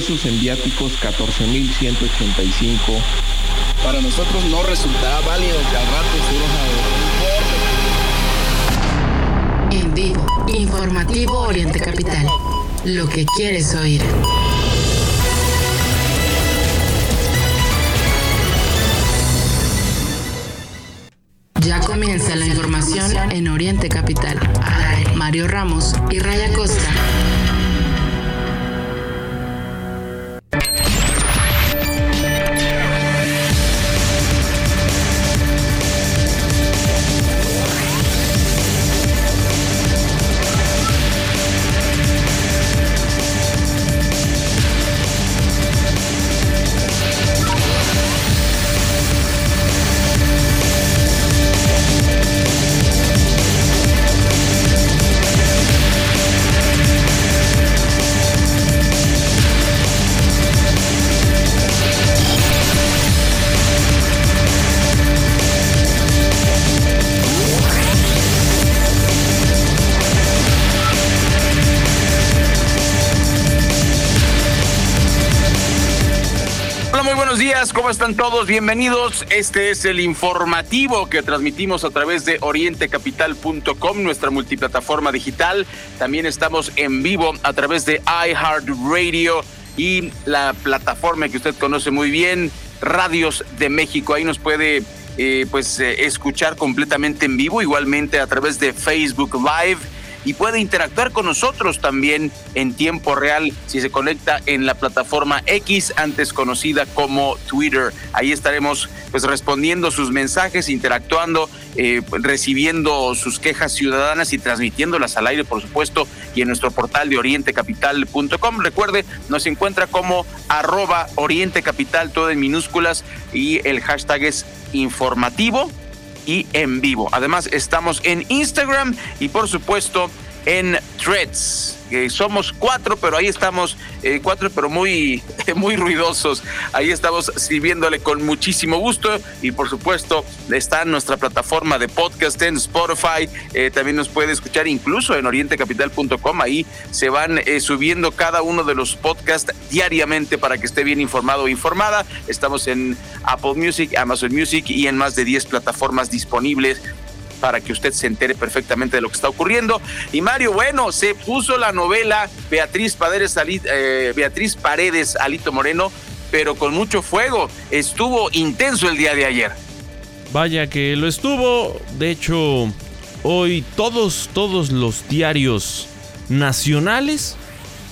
pesos, en viáticos 14,185. Para nosotros no resultará válido que al rato En vivo, informativo Oriente Capital. Lo que quieres oír. Ya comienza la información en Oriente Capital. Mario Ramos y Raya Costa. ¿Cómo están todos? Bienvenidos. Este es el informativo que transmitimos a través de orientecapital.com, nuestra multiplataforma digital. También estamos en vivo a través de iHeartRadio y la plataforma que usted conoce muy bien, Radios de México. Ahí nos puede eh, pues eh, escuchar completamente en vivo, igualmente a través de Facebook Live y puede interactuar con nosotros también en tiempo real si se conecta en la plataforma X, antes conocida como Twitter. Ahí estaremos pues respondiendo sus mensajes, interactuando, eh, recibiendo sus quejas ciudadanas y transmitiéndolas al aire, por supuesto, y en nuestro portal de orientecapital.com. Recuerde, nos encuentra como arroba orientecapital, todo en minúsculas, y el hashtag es informativo y en vivo. Además, estamos en Instagram y por supuesto en Threads somos cuatro, pero ahí estamos, eh, cuatro, pero muy, muy ruidosos. Ahí estamos sirviéndole con muchísimo gusto y por supuesto está en nuestra plataforma de podcast en Spotify. Eh, también nos puede escuchar incluso en orientecapital.com. Ahí se van eh, subiendo cada uno de los podcasts diariamente para que esté bien informado o informada. Estamos en Apple Music, Amazon Music y en más de 10 plataformas disponibles para que usted se entere perfectamente de lo que está ocurriendo. Y Mario, bueno, se puso la novela Beatriz Paredes, eh, Beatriz Paredes Alito Moreno, pero con mucho fuego. Estuvo intenso el día de ayer. Vaya que lo estuvo. De hecho, hoy todos, todos los diarios nacionales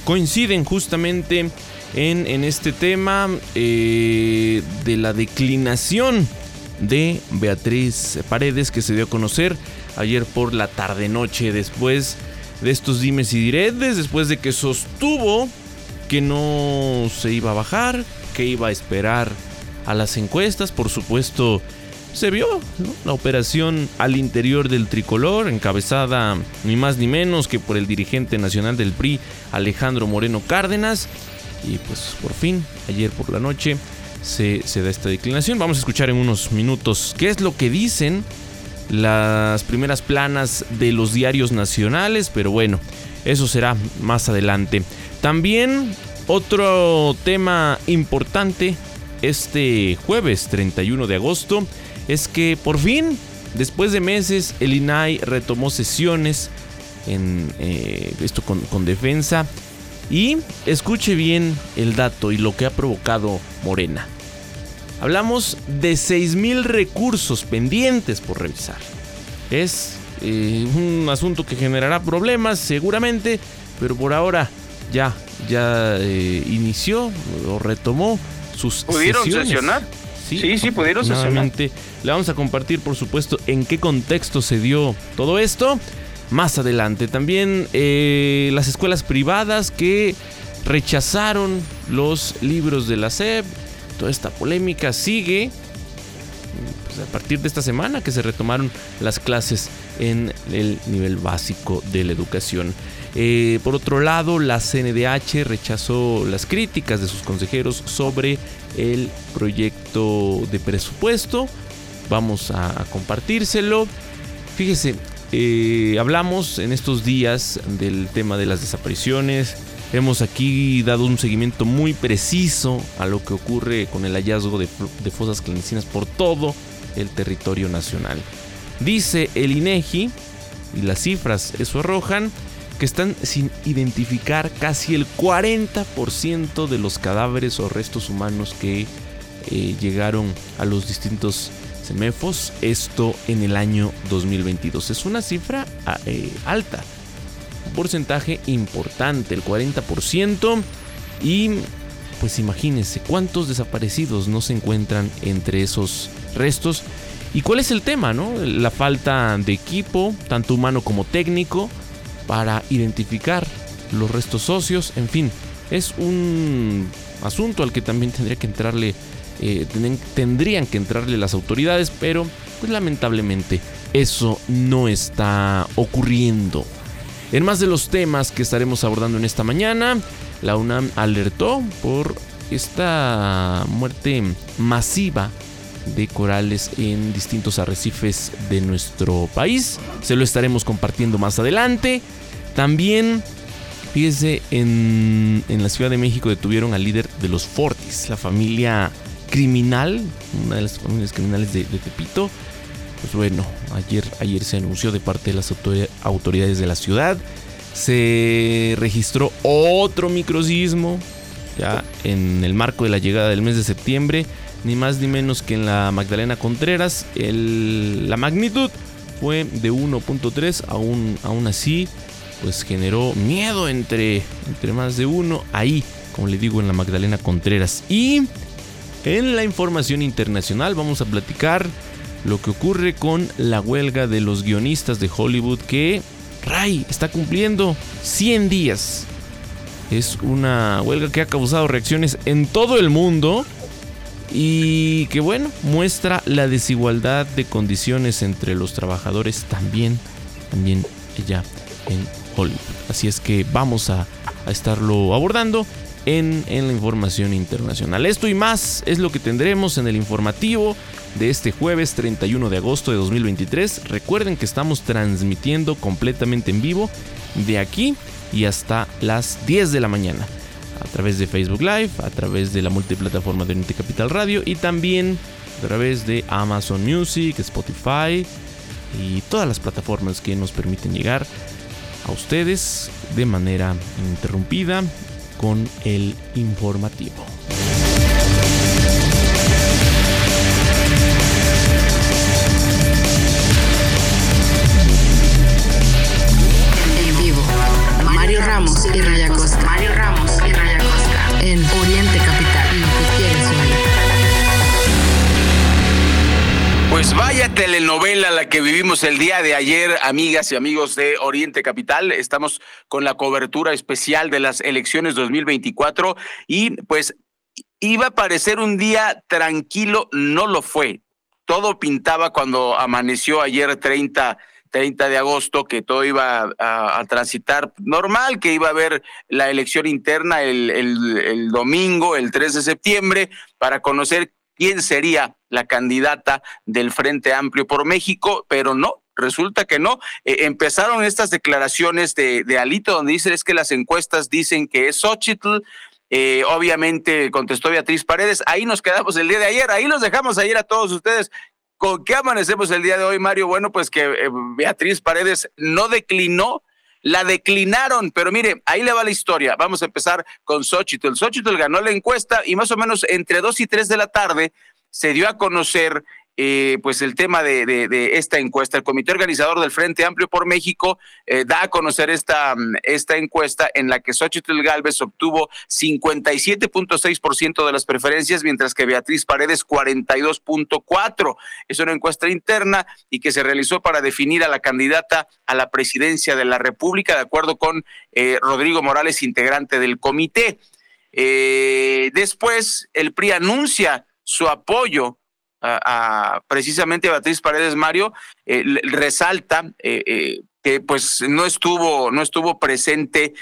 coinciden justamente en, en este tema eh, de la declinación de Beatriz Paredes que se dio a conocer ayer por la tarde-noche. Después de estos dimes y diretes, después de que sostuvo que no se iba a bajar, que iba a esperar a las encuestas, por supuesto se vio la operación al interior del tricolor, encabezada ni más ni menos que por el dirigente nacional del PRI, Alejandro Moreno Cárdenas, y pues por fin, ayer por la noche, se, da esta declinación. Vamos a escuchar en unos minutos qué es lo que dicen las primeras planas de los diarios nacionales, pero bueno, eso será más adelante. También otro tema importante este jueves 31 de agosto es que por fin, después de meses, el INAI retomó sesiones en eh, esto con, con defensa y escuche bien el dato y lo que ha provocado Morena. Hablamos de 6.000 recursos pendientes por revisar. Es eh, un asunto que generará problemas seguramente, pero por ahora ya, ya eh, inició o retomó sus ¿Pudieron sesionar? Sí, sí, pudieron sesionar. Le vamos a compartir, por supuesto, en qué contexto se dio todo esto más adelante. También eh, las escuelas privadas que rechazaron los libros de la SEP. Toda esta polémica sigue pues, a partir de esta semana que se retomaron las clases en el nivel básico de la educación. Eh, por otro lado, la CNDH rechazó las críticas de sus consejeros sobre el proyecto de presupuesto. Vamos a compartírselo. Fíjese, eh, hablamos en estos días del tema de las desapariciones, Hemos aquí dado un seguimiento muy preciso a lo que ocurre con el hallazgo de, fosas clandestinas por todo el territorio nacional. Dice el INEGI, y las cifras eso arrojan, que están sin identificar casi el 40% de los cadáveres o restos humanos que eh, llegaron a los distintos semefos, esto en el año 2022. Es una cifra ah, eh, alta, porcentaje importante, el 40%, y pues imagínense cuántos desaparecidos no se encuentran entre esos restos. ¿Y cuál es el tema, no? La falta de equipo, tanto humano como técnico, para identificar los restos socios, en fin, es un asunto al que también tendría que entrarle, eh, tendrían que entrarle las autoridades, pero pues lamentablemente eso no está ocurriendo. En más de los temas que estaremos abordando en esta mañana, la UNAM alertó por esta muerte masiva de corales en distintos arrecifes de nuestro país. Se lo estaremos compartiendo más adelante. También, fíjese, en, la Ciudad de México detuvieron al líder de los Fortis, la familia criminal, una de las familias criminales de, Tepito. Pues bueno, ayer, ayer se anunció de parte de las autoridades de la ciudad. Se registró otro microsismo ya en el marco de la llegada del mes de septiembre ni más ni menos que en la Magdalena Contreras. la magnitud fue de 1.3, aún, aún así, pues generó miedo entre, entre más de uno. Ahí, como le digo, en la Magdalena Contreras. Y en la información internacional vamos a platicar lo que ocurre con la huelga de los guionistas de Hollywood que, Ray, está cumpliendo 100 días. Es una huelga que ha causado reacciones en todo el mundo y que bueno, muestra la desigualdad de condiciones entre los trabajadores también, también allá en Hollywood. Así es que vamos a, estarlo abordando en, la información internacional. Esto y más es lo que tendremos en el informativo de este jueves 31 de agosto de 2023. Recuerden que estamos transmitiendo completamente en vivo de aquí y hasta las 10 de la mañana a través de Facebook Live, a través de la multiplataforma de Unity Capital Radio y también a través de Amazon Music, Spotify y todas las plataformas que nos permiten llegar a ustedes de manera interrumpida con el informativo. Telenovela la que vivimos el día de ayer, amigas y amigos de Oriente Capital. Estamos con la cobertura especial de las elecciones 2024 y pues iba a parecer un día tranquilo, no lo fue. Todo pintaba cuando amaneció ayer 30 30 de agosto, que todo iba a, transitar normal, que iba a haber la elección interna el, el, domingo, el 3 de septiembre, para conocer quién sería la candidata del Frente Amplio por México, pero no, resulta que no. Eh, empezaron estas declaraciones de, Alito, donde dice es que las encuestas dicen que es Xochitl. Eh, obviamente contestó Beatriz Paredes. Ahí nos quedamos el día de ayer. Ahí los dejamos ayer a todos ustedes. ¿Con qué amanecemos el día de hoy, Mario? Bueno, pues que eh, Beatriz Paredes no declinó, la declinaron, pero mire, ahí le va la historia. Vamos a empezar con Xochitl. Xochitl ganó la encuesta y más o menos entre dos y tres de la tarde se dio a conocer eh, pues el tema de, esta encuesta. El comité organizador del Frente Amplio por México eh, da a conocer esta, esta encuesta en la que Xochitl Galvez obtuvo 57.6% de las preferencias, mientras que Beatriz Paredes 42.4%. Es una encuesta interna y que se realizó para definir a la candidata a la presidencia de la República, de acuerdo con eh, Rodrigo Morales, integrante del comité. después, el PRI anuncia su apoyo a, precisamente Beatriz Paredes Mario, eh, resalta eh, eh, que pues no estuvo, no estuvo presente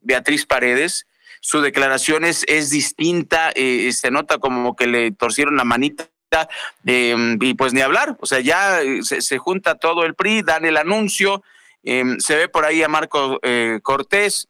Beatriz Paredes. Su declaración es, distinta, se nota como que le torcieron la manita y pues ni hablar, o sea, ya se, junta todo el PRI, dan el anuncio, se ve por ahí a Marco Cortés,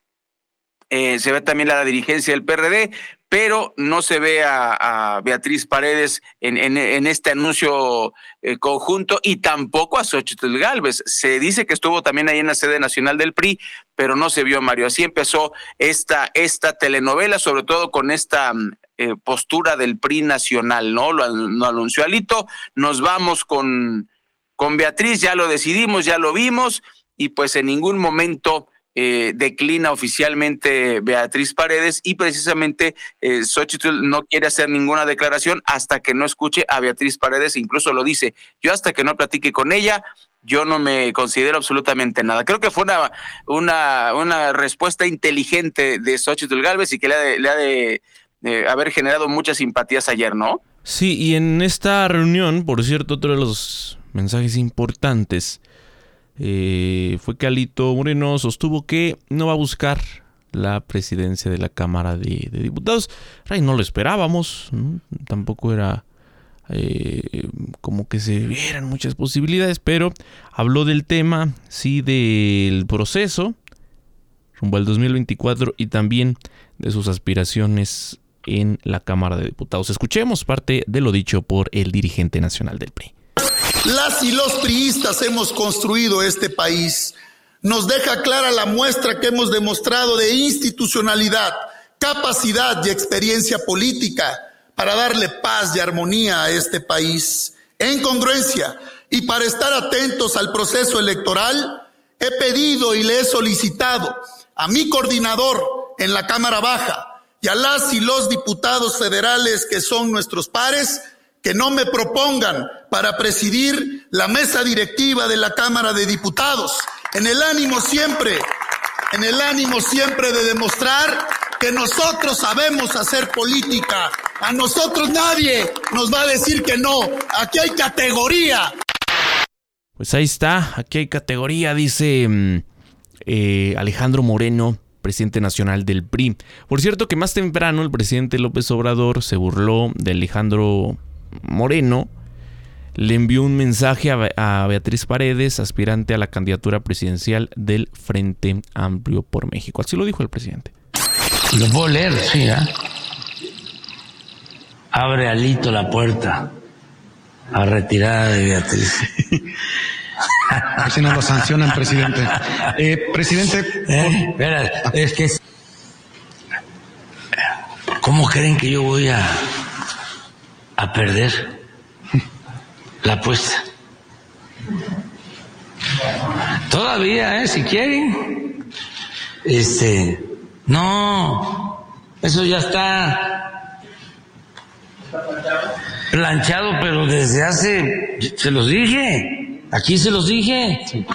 eh, se ve también la dirigencia del PRD, pero no se ve a, Beatriz Paredes en, este anuncio eh, conjunto y tampoco a Xochitl Galvez. Se dice que estuvo también ahí en la sede nacional del PRI, pero no se vio a Mario. Así empezó esta, esta telenovela, sobre todo con esta mm, eh, postura del PRI nacional, ¿no? Lo, lo, anunció Alito. Nos vamos con, con Beatriz, ya lo decidimos, ya lo vimos, y pues en ningún momento eh, declina oficialmente Beatriz Paredes y precisamente eh, Xochitl no quiere hacer ninguna declaración hasta que no escuche a Beatriz Paredes, incluso lo dice, yo hasta que no platique con ella, yo no me considero absolutamente nada. Creo que fue una, una, una respuesta inteligente de Xochitl Galvez y que le ha de, haber generado muchas simpatías ayer, ¿no? Sí, y en esta reunión, por cierto, otro de los mensajes importantes eh, fue que Alito Moreno sostuvo que no va a buscar la presidencia de la Cámara de, Diputados. Ray, no lo esperábamos, tampoco era eh, como que se vieran muchas posibilidades, pero habló del tema, sí, del proceso rumbo al 2024 y también de sus aspiraciones en la Cámara de Diputados. Escuchemos parte de lo dicho por el dirigente nacional del PRI. Las y los priistas hemos construido este país. Nos deja clara la muestra que hemos demostrado de institucionalidad, capacidad y experiencia política para darle paz y armonía a este país. En congruencia y para estar atentos al proceso electoral, he pedido y le he solicitado a mi coordinador en la Cámara Baja y a las y los diputados federales que son nuestros pares que no me propongan para presidir la mesa directiva de la Cámara de Diputados, en el ánimo siempre, en el ánimo siempre de demostrar que nosotros sabemos hacer política. A nosotros nadie nos va a decir que no. Aquí hay categoría. Pues ahí está, aquí hay categoría, dice mm, eh, Alejandro Moreno, presidente nacional del PRI. Por cierto que más temprano el presidente López Obrador se burló de Alejandro Moreno le envió un mensaje a, Beatriz Paredes, aspirante a la candidatura presidencial del Frente Amplio por México. Así lo dijo el presidente. Lo puedo leer, sí, ¿eh? Abre alito la puerta a retirada de Beatriz. Así no lo sancionan, presidente. Eh, presidente. Eh, espera, es que. ¿Cómo creen que yo voy a a perder la apuesta. Todavía, ¿eh? Si quieren. Este, no, eso ya está planchado, pero desde hace, se los dije, aquí se los dije.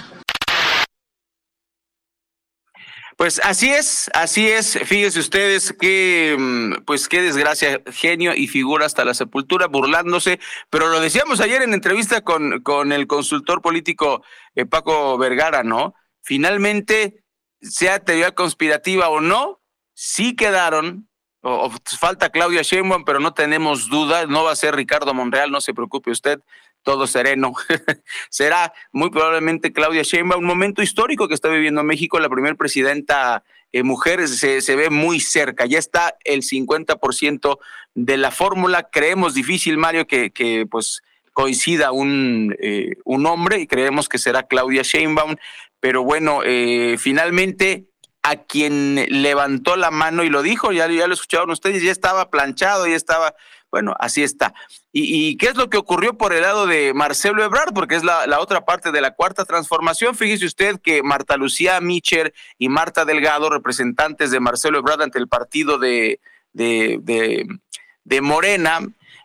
Pues así es, así es. Fíjense ustedes que, mm, pues qué desgracia, genio y figura hasta la sepultura, burlándose. Pero lo decíamos ayer en entrevista con, con el consultor político eh, Paco Vergara, ¿no? Finalmente, sea teoría conspirativa o no, sí quedaron. O, falta Claudia Sheinbaum, pero no tenemos duda, no va a ser Ricardo Monreal, no se preocupe usted todo sereno. Será muy probablemente Claudia Sheinbaum, un momento histórico que está viviendo México, la primera presidenta eh, mujer se, se, ve muy cerca, ya está el 50% de la fórmula, creemos difícil, Mario, que, que pues coincida un, eh, un hombre y creemos que será Claudia Sheinbaum, pero bueno, eh, finalmente a quien levantó la mano y lo dijo, ya, ya lo escucharon ustedes, ya estaba planchado, ya estaba bueno, así está. ¿Y, qué es lo que ocurrió por el lado de Marcelo Ebrard? Porque es la, otra parte de la cuarta transformación. Fíjese usted que Marta Lucía Micher y Marta Delgado, representantes de Marcelo Ebrard ante el partido de, de, Morena,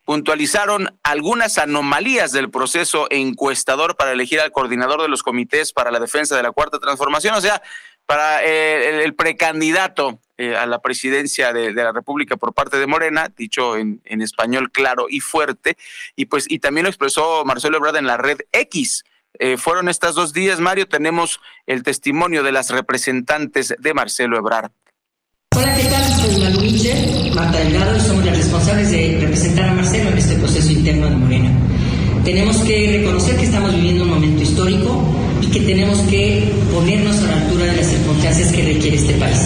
puntualizaron algunas anomalías del proceso encuestador para elegir al coordinador de los comités para la defensa de la cuarta transformación. O sea, para eh, el, precandidato eh, a la presidencia de, la República por parte de Morena, dicho en, español claro y fuerte, y pues y también lo expresó Marcelo Ebrard en la red X. Eh, fueron estos dos días, Mario, tenemos el testimonio de las representantes de Marcelo Ebrard. Hola, ¿qué tal? Soy Malu Marta Delgado, y somos las responsables de representar a Marcelo en este proceso interno de Morena. Tenemos que reconocer que estamos viviendo un momento histórico y que tenemos que ponernos a la altura de las circunstancias que requiere este país.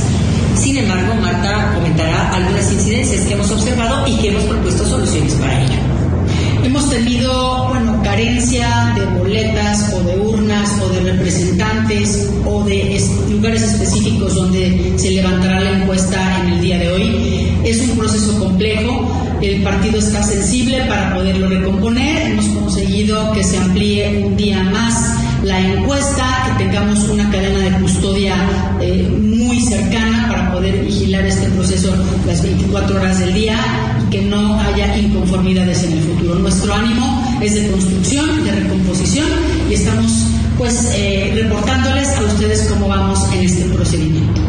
Observado y que hemos propuesto soluciones para ello. Hemos tenido, bueno, carencia de boletas o de urnas o de representantes o de lugares específicos donde se levantará la encuesta en el día de hoy. Es un proceso complejo, el partido está sensible para poderlo recomponer, hemos conseguido que se amplíe un día más la encuesta, que tengamos una cadena de custodia eh, muy cercana poder vigilar este proceso las 24 horas del día y que no haya inconformidades en el futuro. Nuestro ánimo es de construcción, de recomposición y estamos pues eh, reportándoles a ustedes cómo vamos en este procedimiento.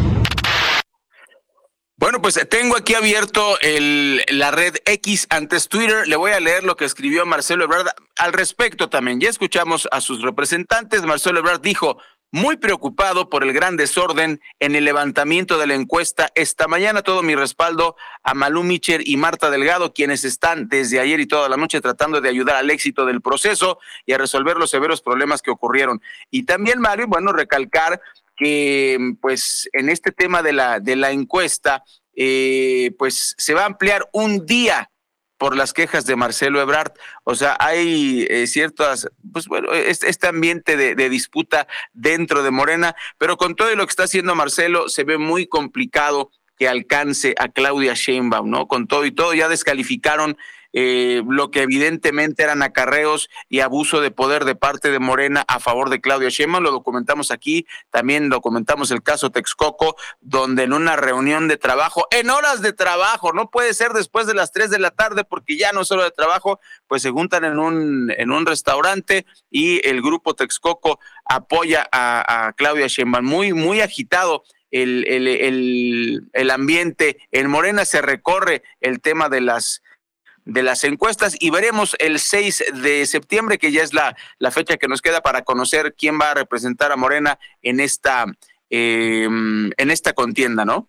Bueno, pues tengo aquí abierto el, la red X antes Twitter. Le voy a leer lo que escribió Marcelo Ebrard al respecto también. Ya escuchamos a sus representantes. Marcelo Ebrard dijo, muy preocupado por el gran desorden en el levantamiento de la encuesta esta mañana. Todo mi respaldo a Malú Micher y Marta Delgado, quienes están desde ayer y toda la noche tratando de ayudar al éxito del proceso y a resolver los severos problemas que ocurrieron. Y también, Mario, bueno, recalcar que pues en este tema de la, de la encuesta, eh, pues se va a ampliar un día por las quejas de Marcelo Ebrard. O sea, hay eh, ciertas, pues bueno, este, ambiente de, de, disputa dentro de Morena, pero con todo lo que está haciendo Marcelo, se ve muy complicado que alcance a Claudia Sheinbaum, ¿no? Con todo y todo, ya descalificaron eh, lo que evidentemente eran acarreos y abuso de poder de parte de Morena a favor de Claudia Sheinbaum. Lo documentamos aquí, también documentamos el caso Texcoco, donde en una reunión de trabajo, en horas de trabajo, no puede ser después de las tres de la tarde porque ya no es hora de trabajo, pues se juntan en un, en un restaurante y el grupo Texcoco apoya a, Claudia Sheinbaum. Muy, muy agitado el, el, el, ambiente. En Morena se recorre el tema de las de las encuestas y veremos el 6 de septiembre, que ya es la, la fecha que nos queda para conocer quién va a representar a Morena en esta, eh, en esta contienda, ¿no?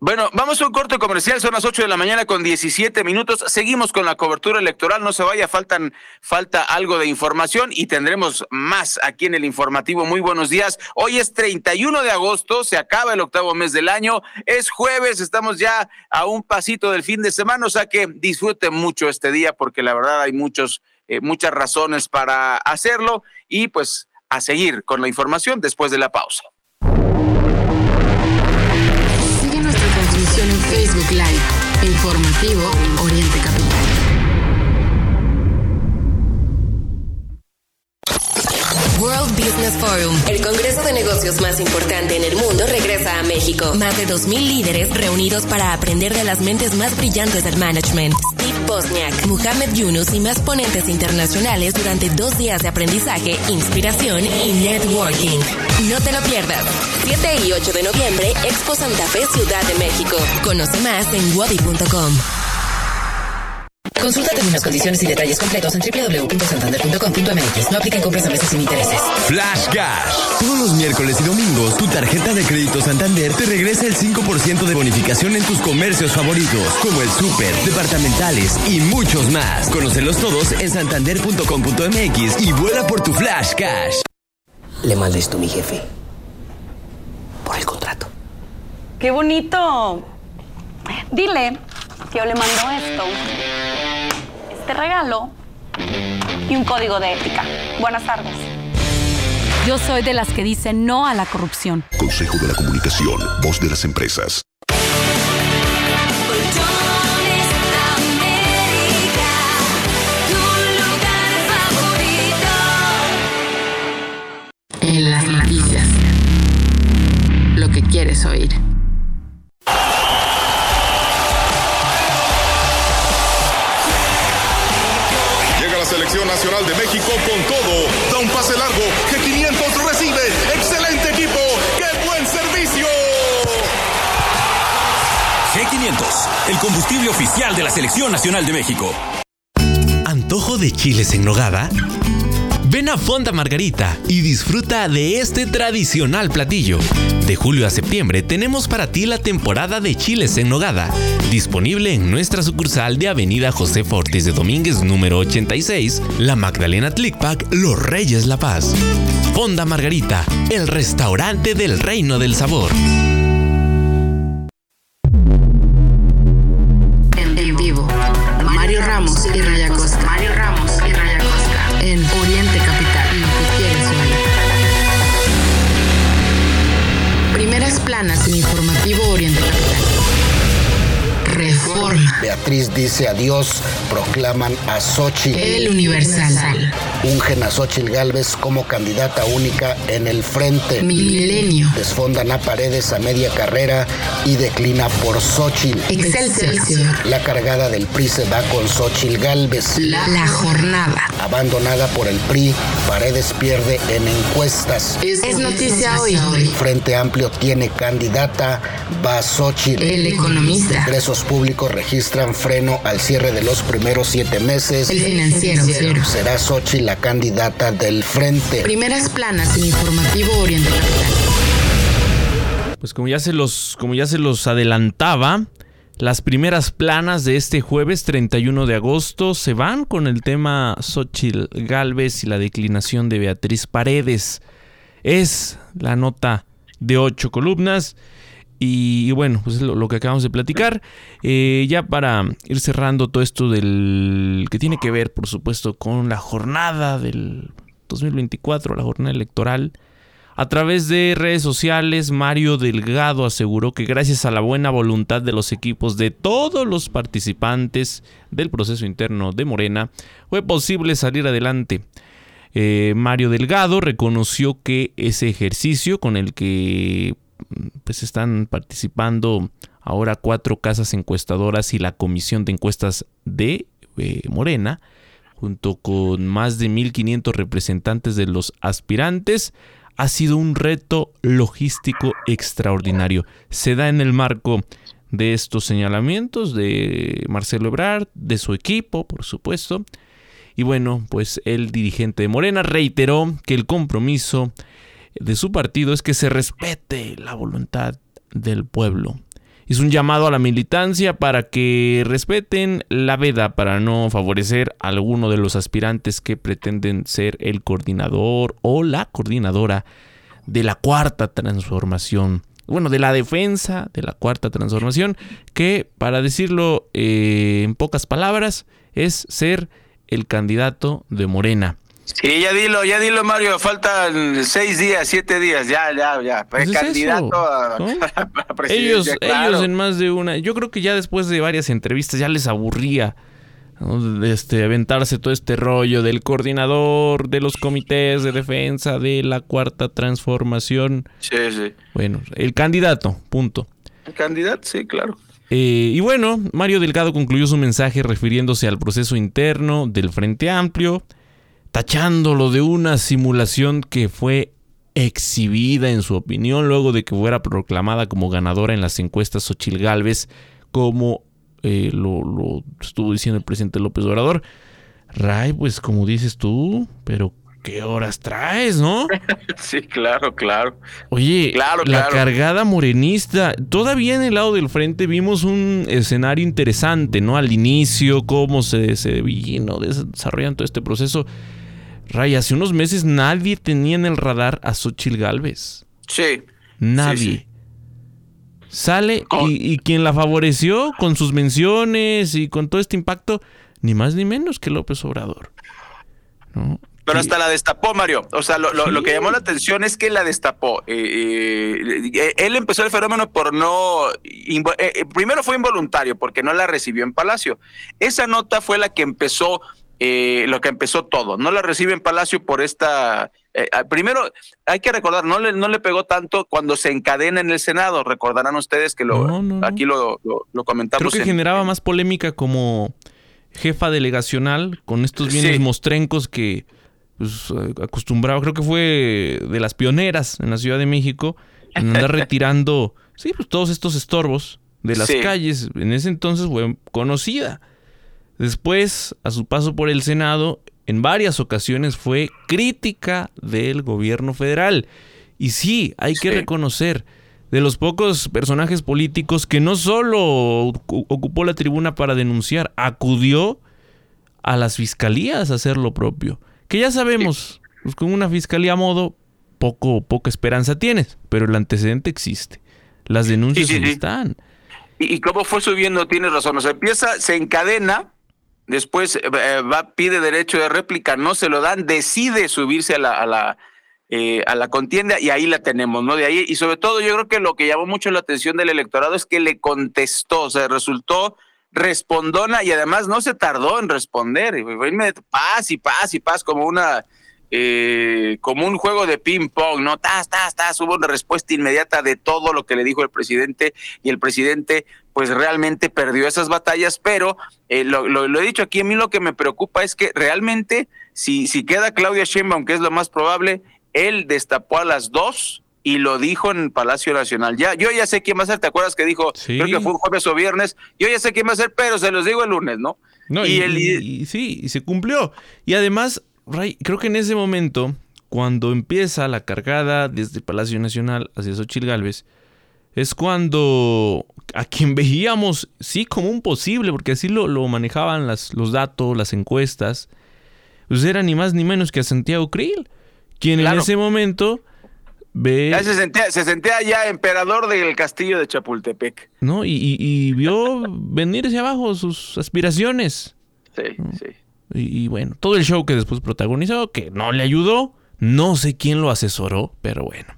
Bueno, vamos a un corte comercial, son las 8 de la mañana con 17 minutos. Seguimos con la cobertura electoral, no se vaya, faltan, falta algo de información y tendremos más aquí en el informativo. Muy buenos días. Hoy es 31 de agosto, se acaba el octavo mes del año, es jueves, estamos ya a un pasito del fin de semana, o sea que disfruten mucho este día porque la verdad hay muchos, eh, muchas razones para hacerlo y pues a seguir con la información después de la pausa. Facebook Live. Business Forum, el congreso de negocios más importante en el mundo, regresa a México. Más de 2.000 líderes reunidos para aprender de las mentes más brillantes del management. Steve Bosniak, Muhammad Yunus y más ponentes internacionales durante dos días de aprendizaje, inspiración y networking. No te lo pierdas. 7 y 8 de noviembre, Expo Santa Fe, Ciudad de México. Conoce más en wadi.com. Consulta términos, condiciones y detalles completos en www.santander.com.mx. No apliquen compras a meses sin intereses. Flash Cash. Todos los miércoles y domingos, tu tarjeta de crédito Santander te regresa el 5% de bonificación en tus comercios favoritos, como el súper, departamentales y muchos más. Conocelos todos en santander.com.mx y vuela por tu Flash Cash. Le mandé esto a mi jefe. Por el contrato. ¡Qué bonito! Dile que yo le mando esto, este regalo y un código de ética. Buenas tardes. Yo soy de las que dicen no a la corrupción. Consejo de la Comunicación, voz de las empresas. En las noticias. Lo que quieres oír. Nacional de México con todo. Da un pase largo. G500 recibe. Excelente equipo. ¡Qué buen servicio! G500, el combustible oficial de la selección nacional de México. ¿Antojo de chiles en nogada? Ven a Fonda Margarita y disfruta de este tradicional platillo. De julio a septiembre tenemos para ti la temporada de chiles en nogada, disponible en nuestra sucursal de Avenida José Fortes de Domínguez número 86, La Magdalena Tlicpac, Los Reyes La Paz. Fonda Margarita, el restaurante del reino del sabor. Beatriz dice adiós, proclaman a Xochitl. El Universal. Ungen a Xochitl Galvez como candidata única en el frente. Milenio. Desfondan a Paredes a media carrera y declina por Xochitl. Excelsior. La cargada del PRI se va con Xochitl Galvez. La, la jornada. Abandonada por el PRI, Paredes pierde en encuestas. Es, es noticia hoy. Frente Amplio tiene candidata, va Xochitl. El economista. Ingresos públicos registran freno al cierre de los primeros siete meses. El financiero. Será Xochitl la candidata del frente. Primeras planas en Informativo Oriente Capital. Pues como ya se los, como ya se los adelantaba, las primeras planas de este jueves 31 de agosto se van con el tema Xochitl Galvez y la declinación de Beatriz Paredes. Es la nota de ocho columnas. Y, bueno, pues lo, lo, que acabamos de platicar. Eh, ya para ir cerrando todo esto del que tiene que ver, por supuesto, con la jornada del 2024, la jornada electoral. A través de redes sociales, Mario Delgado aseguró que gracias a la buena voluntad de los equipos de todos los participantes del proceso interno de Morena, fue posible salir adelante. Eh, Mario Delgado reconoció que ese ejercicio con el que pues están participando ahora cuatro casas encuestadoras y la comisión de encuestas de eh, Morena, junto con más de 1.500 representantes de los aspirantes, ha sido un reto logístico extraordinario. Se da en el marco de estos señalamientos de Marcelo Ebrard, de su equipo, por supuesto. Y bueno, pues el dirigente de Morena reiteró que el compromiso de su partido es que se respete la voluntad del pueblo. Hizo un llamado a la militancia para que respeten la veda para no favorecer a alguno de los aspirantes que pretenden ser el coordinador o la coordinadora de la cuarta transformación. Bueno, de la defensa de la cuarta transformación, que para decirlo eh, en pocas palabras, es ser el candidato de Morena. Sí, ya dilo, ya dilo, Mario. Faltan seis días, siete días. Ya, ya, ya. Pues es candidato eso, a, ¿no? a presidencia, ellos, claro. ellos en más de una. Yo creo que ya después de varias entrevistas ya les aburría. Este, aventarse todo este rollo del coordinador, de los comités de defensa, de la cuarta transformación. Sí, sí. Bueno, el candidato, punto. El candidato, sí, claro. Eh, y bueno, Mario Delgado concluyó su mensaje refiriéndose al proceso interno del Frente Amplio, tachándolo de una simulación que fue exhibida en su opinión luego de que fuera proclamada como ganadora en las encuestas Xochil Gálvez, como eh, lo, lo estuvo diciendo el presidente López Obrador. Ray, pues como dices tú, pero ¿qué horas traes, no? Sí, claro, claro. Oye, Claro, la claro. cargada morenista. Todavía en el lado del frente vimos un escenario interesante, ¿no? Al inicio, cómo se, se vino desarrollando todo este proceso. Ray, hace unos meses nadie tenía en el radar a Xochil Gálvez. Sí. Nadie. Sí, sí. Sale y, y quien la favoreció con sus menciones y con todo este impacto, ni más ni menos que López Obrador. ¿No? Pero hasta la destapó, Mario. O sea, lo, lo- lo que llamó la atención es que la destapó. Eh, eh, él empezó el fenómeno por no... eh, eh, primero fue involuntario, porque no la recibió en Palacio. Esa nota fue la que empezó, eh, lo que empezó todo. No la recibe en Palacio por esta... eh, ah, primero, hay que recordar, no le, no le pegó tanto cuando se encadena en el Senado. Recordarán ustedes que lo, No, no, no. aquí lo, lo- lo comentamos. Creo que en- generaba más polémica como jefa delegacional con estos bienes Sí. mostrencos que pues, acostumbraba, creo que fue de las pioneras en la Ciudad de México, en andar retirando, sí, pues todos estos estorbos de las Sí. calles. En ese entonces fue conocida. Después, a su paso por el Senado, en varias ocasiones fue crítica del gobierno federal. Y sí, hay que reconocer, de los pocos personajes políticos que no solo ocu- ocupó la tribuna para denunciar, acudió a las fiscalías a hacer lo propio. Que ya sabemos, pues con una fiscalía a modo, poco, poca esperanza tienes, pero el antecedente existe. Las denuncias Sí, sí, ahí sí. están. Y, y cómo fue subiendo, tienes razón. O sea, empieza, se encadena, después eh, va, pide derecho de réplica, no se lo dan, decide subirse a la, a la, eh, a la contienda y ahí la tenemos, ¿no? De ahí, y sobre todo yo creo que lo que llamó mucho la atención del electorado es que le contestó, o sea, resultó respondona y además no se tardó en responder, paz y paz y paz como una eh, como un juego de ping pong, ¿no? Tas, tas, tas, hubo una respuesta inmediata de todo lo que le dijo el presidente y el presidente pues realmente perdió esas batallas, pero eh, lo, lo, he dicho aquí, a mí lo que me preocupa es que realmente si, si queda Claudia Sheinbaum, que es lo más probable, él destapó a las dos y lo dijo en Palacio Nacional. Ya, yo ya sé quién va a ser, ¿te acuerdas que dijo? Creo que fue un jueves o viernes, yo ya sé quién va a ser, pero se los digo el lunes, ¿no? no y, y, sí, y se cumplió. Y además, Ray, creo que en ese momento, cuando empieza la cargada desde Palacio Nacional hacia Xochitl Galvez, es cuando a quien veíamos, sí, como un posible, porque así lo, lo manejaban las, los datos, las encuestas, pues era ni más ni menos que a Santiago Krill quien en ese momento ve... Ya se sentía, se sentía ya emperador del castillo de Chapultepec. ¿No? Y, vio venir hacia abajo sus aspiraciones. Sí, sí. Y, bueno, todo el show que después protagonizó, que no le ayudó, no sé quién lo asesoró, pero bueno.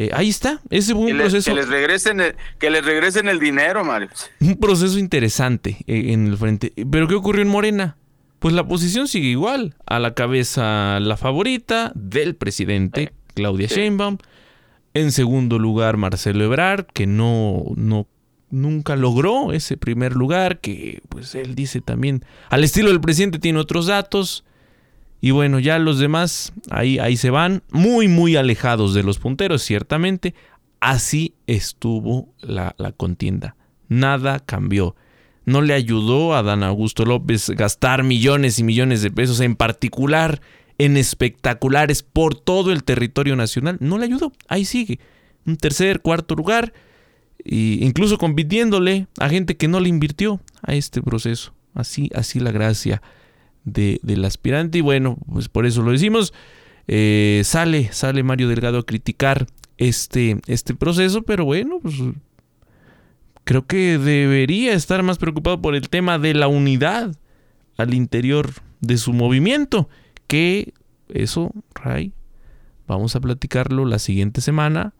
Eh, ahí está, ese fue un proceso. que les regresen el, que les regresen el dinero, Mario. Un proceso interesante eh, en el frente. Pero ¿qué ocurrió en Morena? pues la posición sigue igual. A la cabeza la favorita del presidente, Claudia Sheinbaum. En segundo lugar, Marcelo Ebrard, que no, no, nunca logró ese primer lugar, que pues él dice también, al estilo del presidente tiene otros datos. Y bueno, ya los demás ahí, ahí se van, muy, muy alejados de los punteros, ciertamente. Así estuvo la, la contienda. Nada cambió no le ayudó a Dan Augusto López gastar millones y millones de pesos, en particular en espectaculares por todo el territorio nacional. No le ayudó, ahí sigue. Un tercer, cuarto lugar, e incluso compitiéndole a gente que no le invirtió a este proceso. Así, así la gracia de, del aspirante. Y bueno, pues por eso lo decimos. Eh, sale, sale Mario Delgado a criticar este, este proceso, pero bueno, pues creo que debería estar más preocupado por el tema de la unidad al interior de su movimiento. Que eso, Ray, vamos a platicarlo la siguiente semana.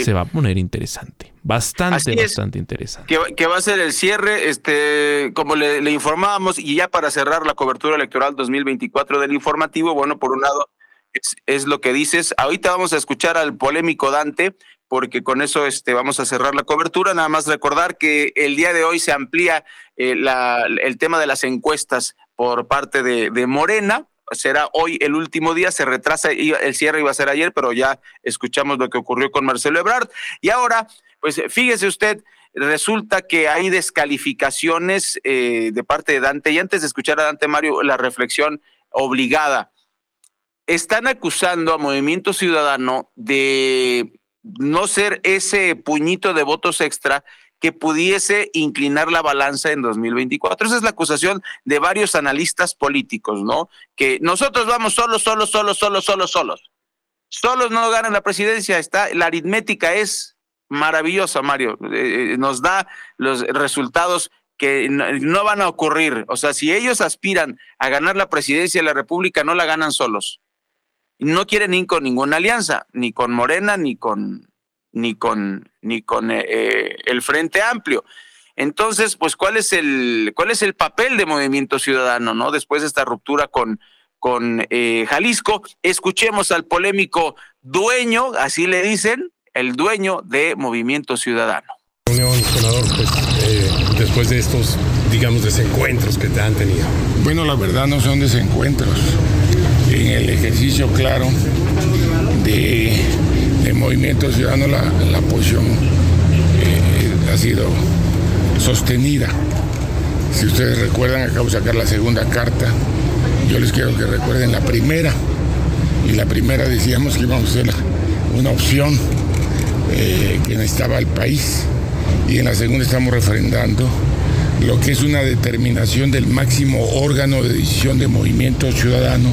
Se va a poner interesante. Bastante, bastante interesante. Que, va a ser el cierre, este, como le, le informábamos, y ya para cerrar la cobertura electoral 2024 del informativo, bueno, por un lado, es, es, lo que dices. Ahorita vamos a escuchar al polémico Dante, porque con eso este, vamos a cerrar la cobertura. Nada más recordar que el día de hoy se amplía eh, la, el tema de las encuestas por parte de, de, Morena. Será hoy el último día, se retrasa, el cierre iba a ser ayer, pero ya escuchamos lo que ocurrió con Marcelo Ebrard. Y ahora, pues fíjese usted, resulta que hay descalificaciones eh, de parte de Dante. Y antes de escuchar a Dante Mario, la reflexión obligada. Están acusando a Movimiento Ciudadano de no ser ese puñito de votos extra que pudiese inclinar la balanza en 2024. Esa es la acusación de varios analistas políticos, ¿no? Que nosotros vamos solos, solos, solos, solos, solos, solos. Solos no ganan la presidencia. Está, la aritmética es maravillosa, Mario. Eh, eh, nos da los resultados que no van a ocurrir. O sea, si ellos aspiran a ganar la presidencia de la República, no la ganan solos no quieren ir con ninguna alianza, ni con Morena, ni con, ni con, ni con eh, eh, el Frente Amplio. Entonces, pues, ¿cuál es el, cuál es el papel de Movimiento Ciudadano, no? Después de esta ruptura con, con eh, Jalisco, escuchemos al polémico dueño, así le dicen, el dueño de Movimiento Ciudadano. senador, pues, después de estos, digamos, desencuentros que te han tenido. Bueno, la verdad no son desencuentros en el ejercicio claro de, Movimiento Ciudadano la, la posición eh, ha sido sostenida. Si ustedes recuerdan, acabo de sacar la segunda carta. Yo les quiero que recuerden la primera. Y la primera decíamos que íbamos a ser una opción eh, que necesitaba el país. Y en la segunda estamos refrendando lo que es una determinación del máximo órgano de decisión de movimiento ciudadano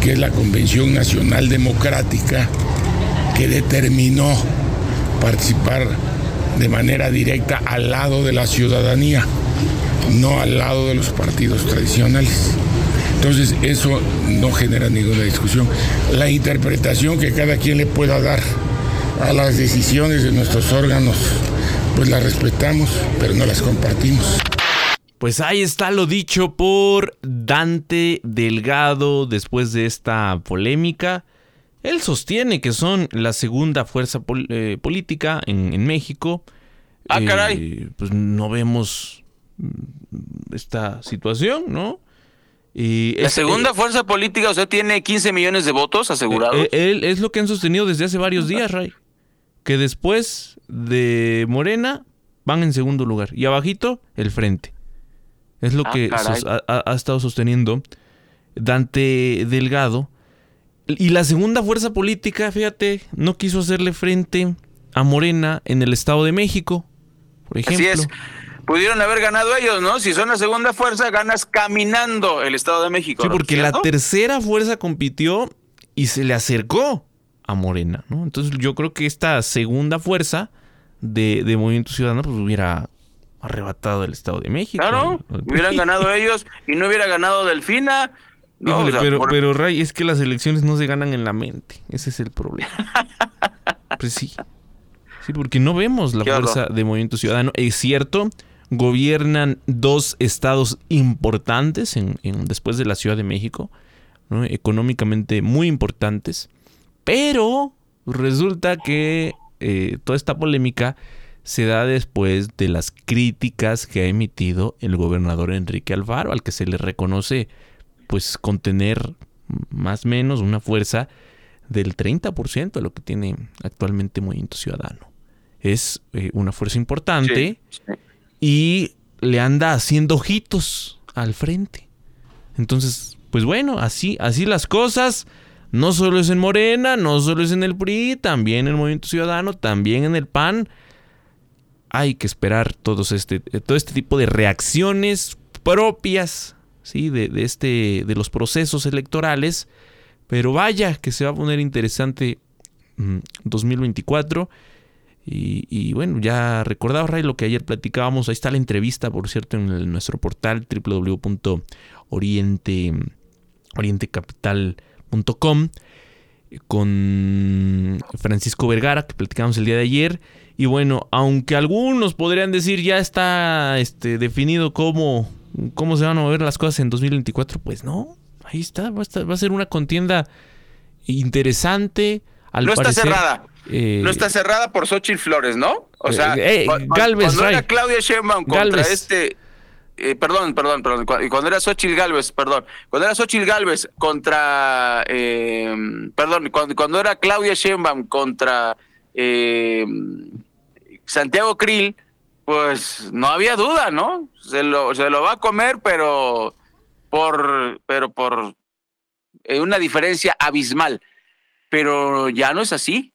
que es la Convención Nacional Democrática, que determinó participar de manera directa al lado de la ciudadanía, no al lado de los partidos tradicionales. Entonces eso no genera ninguna discusión. La interpretación que cada quien le pueda dar a las decisiones de nuestros órganos, pues las respetamos, pero no las compartimos. Pues ahí está lo dicho por Dante Delgado después de esta polémica. Él sostiene que son la segunda fuerza pol- eh, política en, en México. Ah, Eh, caray. pues no vemos mm, esta situación, ¿no? Y La es- segunda eh, fuerza política, o sea, tiene 15 millones de votos asegurados. él- es lo que han sostenido desde hace varios días, Ray. Que después de Morena van en segundo lugar. Y abajito, el frente. Es lo Ah, que ha estado sosteniendo Dante Delgado. Y la segunda fuerza política, fíjate, no quiso hacerle frente a Morena en el Estado de México, por ejemplo. Así es. Pudieron haber ganado ellos, ¿no? Si son la segunda fuerza, ganas caminando el Estado de México. Sí, porque la tercera fuerza compitió y se le acercó a Morena, ¿no? Entonces yo creo que esta segunda fuerza de, de Movimiento Ciudadano pues hubiera arrebatado el Estado de México. Claro, hubieran ganado ellos y no hubiera ganado Delfina. No, Híjole, o sea, pero, por- pero Ray, es que las elecciones no se ganan en la mente. Ese es el problema. pues sí. Sí, porque no vemos la fuerza de Movimiento Ciudadano. Es cierto, gobiernan dos estados importantes en, en- después de la Ciudad de México, ¿no? económicamente muy importantes, pero resulta que eh, toda esta polémica se da después de las críticas que ha emitido el gobernador Enrique Alfaro, al que se le reconoce pues contener más o menos una fuerza del 30% de lo que tiene actualmente Movimiento Ciudadano. Es eh, una fuerza importante y le anda haciendo ojitos al frente. Entonces, pues bueno, así, así las cosas. No solo es en Morena, no solo es en el PRI, también en el Movimiento Ciudadano, también en el PAN. Hay que esperar todos este, todo este tipo de reacciones propias ¿sí? de, de este, de los procesos electorales. Pero vaya que se va a poner interesante mm, 2024. Y, y bueno, ya recordaba Ray lo que ayer platicábamos. Ahí está la entrevista, por cierto, en nuestro portal www.oriente orientecapital.com con Francisco Vergara, que platicamos el día de ayer. Y bueno, aunque algunos podrían decir ya está este, definido cómo, cómo se van a mover las cosas en 2024, pues no, ahí está, va a, estar- va a ser una contienda interesante. Al no está cerrada. eh, no está cerrada por Xochitl Flores, ¿no? O sea, Eh, eh, cuando Ray. era Claudia Sheinbaum contra este... eh, perdón, perdón, perdón. Cuando era Xochitl Galvez, perdón. Cuando era Xochitl Galvez contra... perdón, cuando, cuando era Claudia Sheinbaum contra Santiago Krill, pues no había duda, ¿no? Se lo, se lo va a comer, pero por, pero por eh, una diferencia abismal. Pero ya no es así.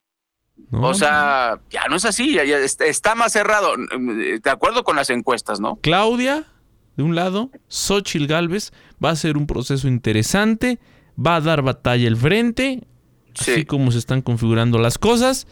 o sea, ya no es así, ya, ya está, más cerrado. De acuerdo con las encuestas, ¿no? Claudia, de un lado, Xochitl Galvez, va a ser un proceso interesante, va a dar batalla el frente, así como se están configurando las cosas.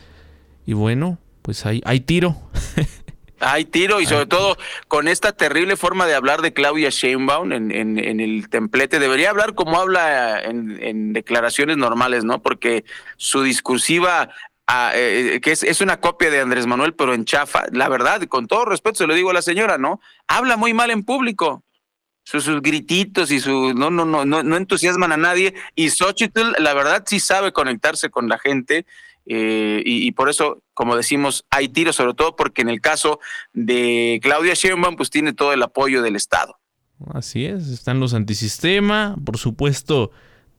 Y bueno, pues hay, hay tiro. Hay tiro y sobre todo con esta terrible forma de hablar de Claudia Sheinbaum en, en, en el templete. Debería hablar como habla en, en declaraciones normales, ¿no? Porque su discursiva, ah, eh, que es, es una copia de Andrés Manuel, pero en chafa, la verdad, con todo respeto se lo digo a la señora, ¿no? Habla muy mal en público. Sus, sus grititos y su no, no, no, no, no entusiasman a nadie. Y Xochitl, la verdad, sí sabe conectarse con la gente. Eh, y, y por eso, como decimos, hay tiros, sobre todo porque en el caso de Claudia Sheinbaum, pues tiene todo el apoyo del Estado. Así es, están los antisistema, por supuesto,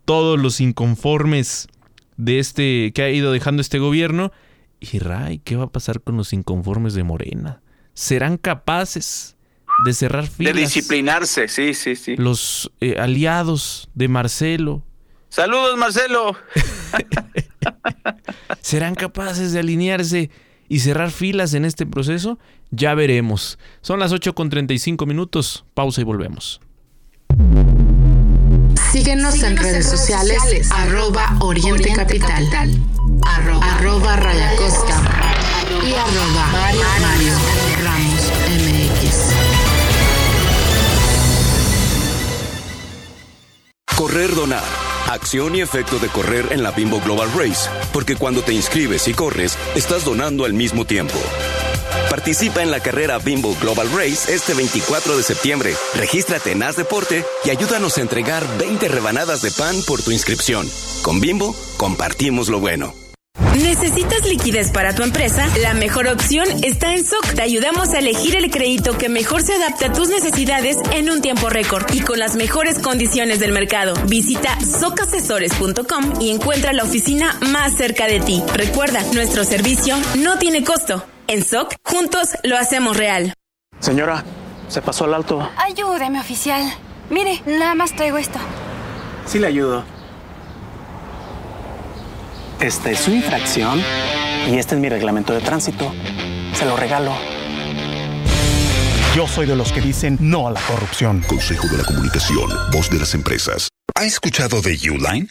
todos los inconformes de este que ha ido dejando este gobierno. Y Ray, ¿qué va a pasar con los inconformes de Morena? ¿Serán capaces de cerrar filas? De disciplinarse, sí, sí, sí. Los eh, aliados de Marcelo, Saludos, Marcelo. ¿serán capaces de alinearse y cerrar filas en este proceso? Ya veremos. Son las 8 con 35 minutos. Pausa y volvemos. Síguenos en redes sociales, arroba Oriente Capital, arroba, arroba Raya Costa y arroba Mario, Mario Ramos MX. Correr Donar. Acción y efecto de correr en la Bimbo Global Race. Porque cuando te inscribes y corres, estás donando al mismo tiempo. Participa en la carrera Bimbo Global Race este 24 de septiembre. Regístrate en Haz Deporte y ayúdanos a entregar 20 rebanadas de pan por tu inscripción. Con Bimbo, compartimos lo bueno. ¿Necesitas liquidez para tu empresa? La mejor opción está en SOC. Te ayudamos a elegir el crédito que mejor se adapte a tus necesidades en un tiempo récord y con las mejores condiciones del mercado. Visita socasesores.com y encuentra la oficina más cerca de ti. Recuerda, nuestro servicio no tiene costo. En SOC, juntos lo hacemos real. Señora, se pasó al alto. Ayúdeme, oficial. Mire, nada más traigo esto. Sí le ayudo. Esta es su infracción y este es mi reglamento de tránsito. Se lo regalo. Yo soy de los que dicen no a la corrupción. Consejo de la Comunicación, voz de las empresas. ¿Ha escuchado de Uline?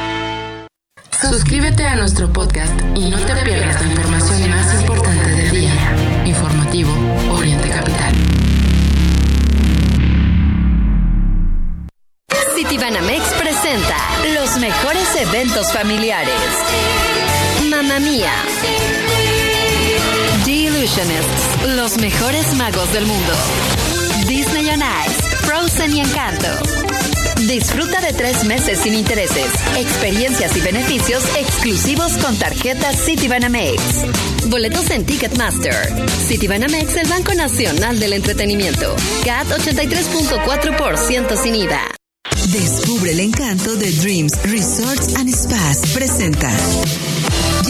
Suscríbete a nuestro podcast y no te pierdas la información más importante del día. Informativo Oriente Capital. Citibanamex presenta los mejores eventos familiares. Mamma Mía. The Illusionists, los mejores magos del mundo. Disney on Ice, Frozen y Encanto. Disfruta de tres meses sin intereses, experiencias y beneficios exclusivos con tarjetas Citibanamex. Boletos en Ticketmaster. Citibanamex, el Banco Nacional del Entretenimiento. CAT 83.4% sin IVA. Descubre el encanto de Dreams Resorts and Spas. Presenta.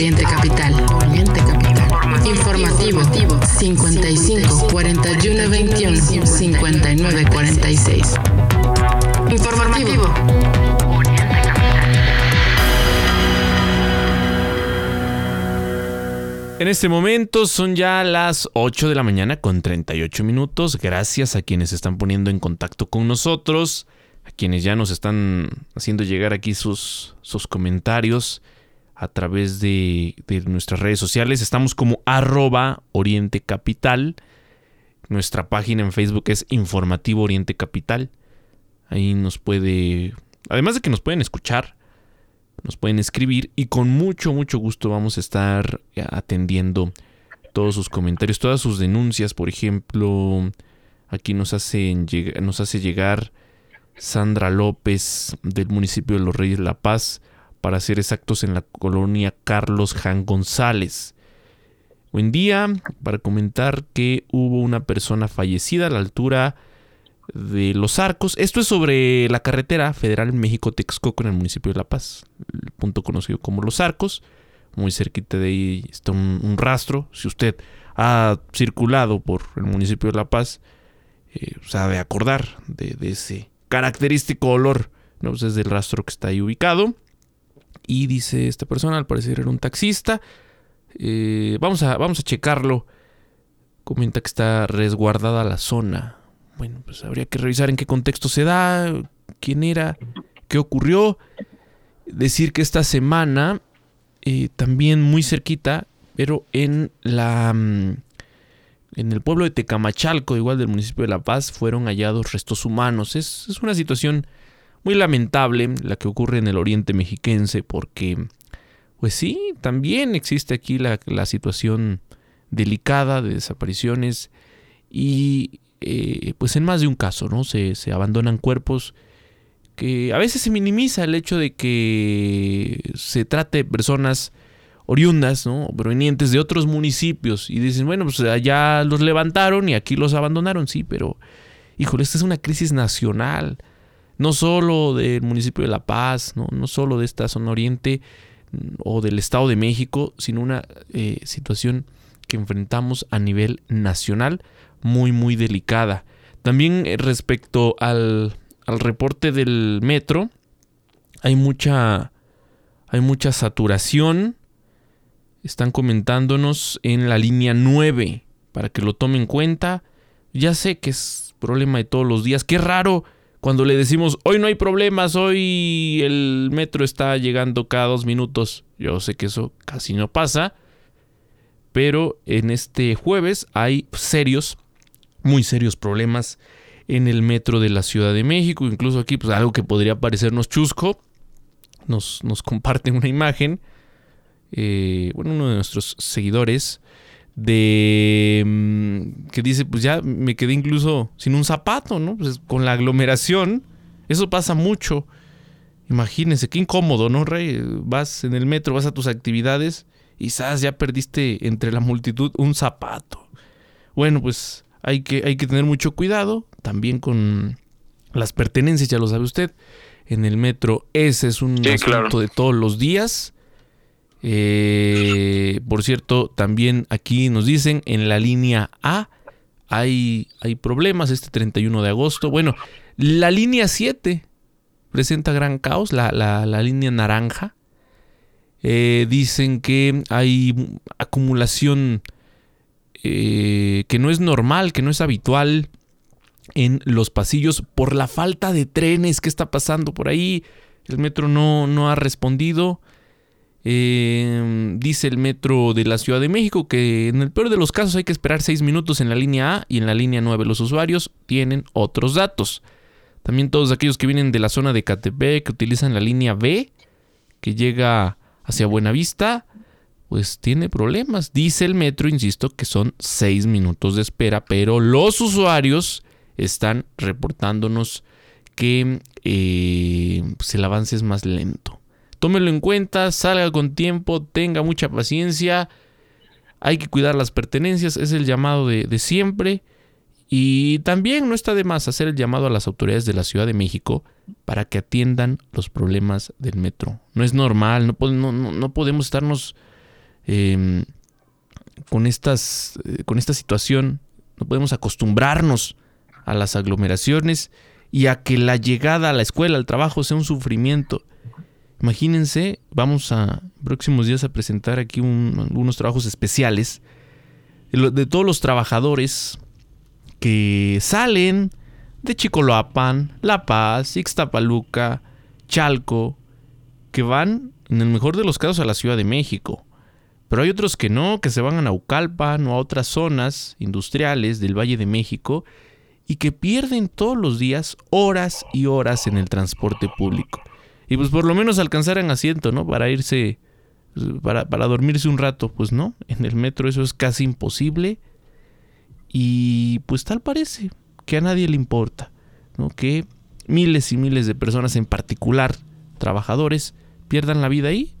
Oriente Capital. Oriente Capital. Informativo 55 41 21 59 46. Informativo. En este momento son ya las 8 de la mañana con 38 minutos. Gracias a quienes se están poniendo en contacto con nosotros, a quienes ya nos están haciendo llegar aquí sus, sus comentarios a través de, nuestras redes sociales. Estamos como arroba Oriente Capital. Nuestra página en Facebook es Informativo Oriente Capital. Ahí nos puede, además de que nos pueden escuchar, nos pueden escribir y con mucho, mucho gusto vamos a estar atendiendo todos sus comentarios, todas sus denuncias. Por ejemplo, aquí nos, nos hace llegar Sandra López del municipio de Los Reyes La Paz para ser exactos en la colonia Carlos Jan González. Buen día, para comentar que hubo una persona fallecida a la altura de Los Arcos. Esto es sobre la carretera federal México-Texcoco en el municipio de La Paz, el punto conocido como Los Arcos. Muy cerquita de ahí está un, rastro. Si usted ha circulado por el municipio de La Paz, eh, sabe acordar de, ese característico olor. ¿no? Pues es del rastro que está ahí ubicado. Y dice esta persona, al parecer era un taxista. Eh, vamos, a, vamos a checarlo. Comenta que está resguardada la zona. Bueno, pues habría que revisar en qué contexto se da, quién era, qué ocurrió. Decir que esta semana, eh, también muy cerquita, pero en la... En el pueblo de Tecamachalco, igual del municipio de La Paz, fueron hallados restos humanos. Es, es una situación muy lamentable la que ocurre en el oriente mexiquense porque, pues sí, también existe aquí la, la situación delicada de desapariciones y eh, pues en más de un caso, ¿no? Se, se, abandonan cuerpos que a veces se minimiza el hecho de que se trate de personas oriundas, ¿no? provenientes de otros municipios y dicen, bueno, pues allá los levantaron y aquí los abandonaron, sí, pero híjole, esta es una crisis nacional, no solo del municipio de La Paz, no, no solo de esta zona oriente mm, o del Estado de México, sino una eh, situación que enfrentamos a nivel nacional muy, muy delicada. También eh, respecto al, al reporte del metro, hay mucha, hay mucha saturación están comentándonos en la línea 9 para que lo tomen en cuenta. Ya sé que es problema de todos los días. Qué raro cuando le decimos, hoy no hay problemas, hoy el metro está llegando cada dos minutos. Yo sé que eso casi no pasa. Pero en este jueves hay serios, muy serios problemas en el metro de la Ciudad de México. Incluso aquí, pues algo que podría parecernos chusco. Nos, nos comparten una imagen eh, bueno, uno de nuestros seguidores, de mm, que dice, pues ya me quedé incluso sin un zapato, ¿no? Pues con la aglomeración, eso pasa mucho. Imagínense, qué incómodo, ¿no, Rey? Vas en el metro, vas a tus actividades y sabes, ya perdiste entre la multitud un zapato. Bueno, pues hay que, hay que tener mucho cuidado también con las pertenencias, ya lo sabe usted. En el metro, ese es un asunto de todos los días. Eh, por cierto, también aquí nos dicen en la línea A hay, hay problemas este 31 de agosto. Bueno, la línea 7 presenta gran caos, la, línea naranja. Eh, dicen que hay acumulación eh, que no es normal, que no es habitual en los pasillos por la falta de trenes. ¿Qué está pasando por ahí? El metro no, no ha respondido. Eh, dice el metro de la Ciudad de México que en el peor de los casos hay que esperar 6 minutos en la línea A y en la línea 9 los usuarios tienen otros datos. También todos aquellos que vienen de la zona de Catepec que utilizan la línea B que llega hacia Buenavista, pues tiene problemas. Dice el metro, insisto, que son 6 minutos de espera, pero los usuarios están reportándonos que eh, pues el avance es más lento. Tómelo en cuenta, salga con tiempo, tenga mucha paciencia. Hay que cuidar las pertenencias, es el llamado de, siempre. Y también no está de más hacer el llamado a las autoridades de la Ciudad de México para que atiendan los problemas del metro. No es normal, no, no, podemos estarnos em, con, estas, eh, con esta situación, no podemos acostumbrarnos a las aglomeraciones y a que la llegada a la escuela, al trabajo sea un sufrimiento. Imagínense, vamos a próximos días a presentar aquí unos trabajos especiales de, todos los trabajadores que salen de Chicoloapan, La Paz, Ixtapaluca, Chalco, que van, en el mejor de los casos, a la Ciudad de México. Pero hay otros que no, que se van a Naucalpan o a otras zonas industriales del Valle de México y que pierden todos los días horas y horas en el transporte público. Y pues por lo menos alcanzar en asiento, ¿no? Para irse, para, para dormirse un rato. Pues no, en el metro eso es casi imposible. Y pues tal parece que a nadie le importa, ¿no? Que miles y miles de personas, en particular trabajadores, pierdan la vida ahí